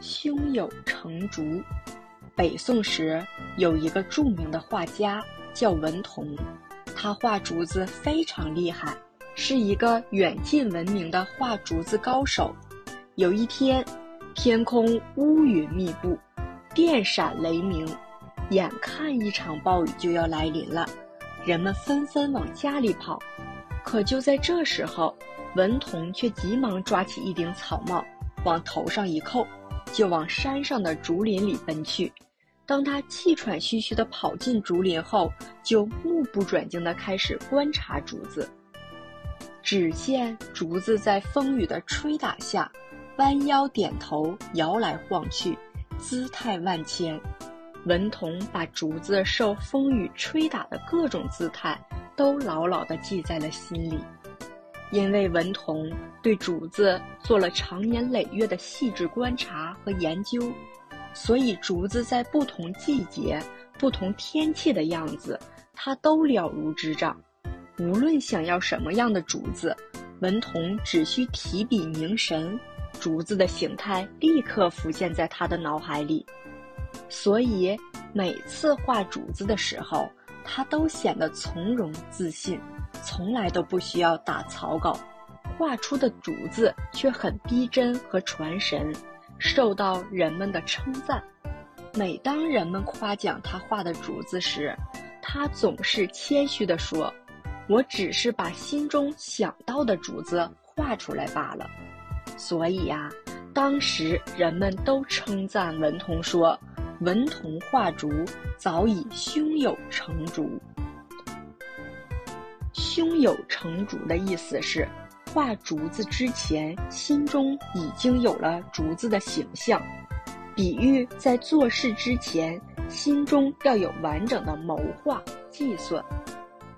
胸有成竹。北宋时有一个著名的画家叫文同，他画竹子非常厉害，是一个远近闻名的画竹子高手。有一天，天空乌云密布，电闪雷鸣，眼看一场暴雨就要来临了，人们纷纷往家里跑。可就在这时候，文同却急忙抓起一顶草帽，往头上一扣，就往山上的竹林里奔去。当他气喘吁吁地跑进竹林后，就目不转睛地开始观察竹子。只见竹子在风雨的吹打下，弯腰点头，摇来晃去，姿态万千。文同把竹子受风雨吹打的各种姿态。都牢牢地记在了心里，因为文同对竹子做了长年累月的细致观察和研究，所以竹子在不同季节、不同天气的样子，他都了如指掌。无论想要什么样的竹子，文同只需提笔凝神，竹子的形态立刻浮现在他的脑海里。所以每次画竹子的时候，他都显得从容自信，从来都不需要打草稿，画出的竹子却很逼真和传神，受到人们的称赞。每当人们夸奖他画的竹子时，他总是谦虚地说：“我只是把心中想到的竹子画出来罢了。”所以呀，当时人们都称赞文同说。文同画竹，早已胸有成竹。胸有成竹的意思是，画竹子之前，心中已经有了竹子的形象，比喻在做事之前，心中要有完整的谋划计算。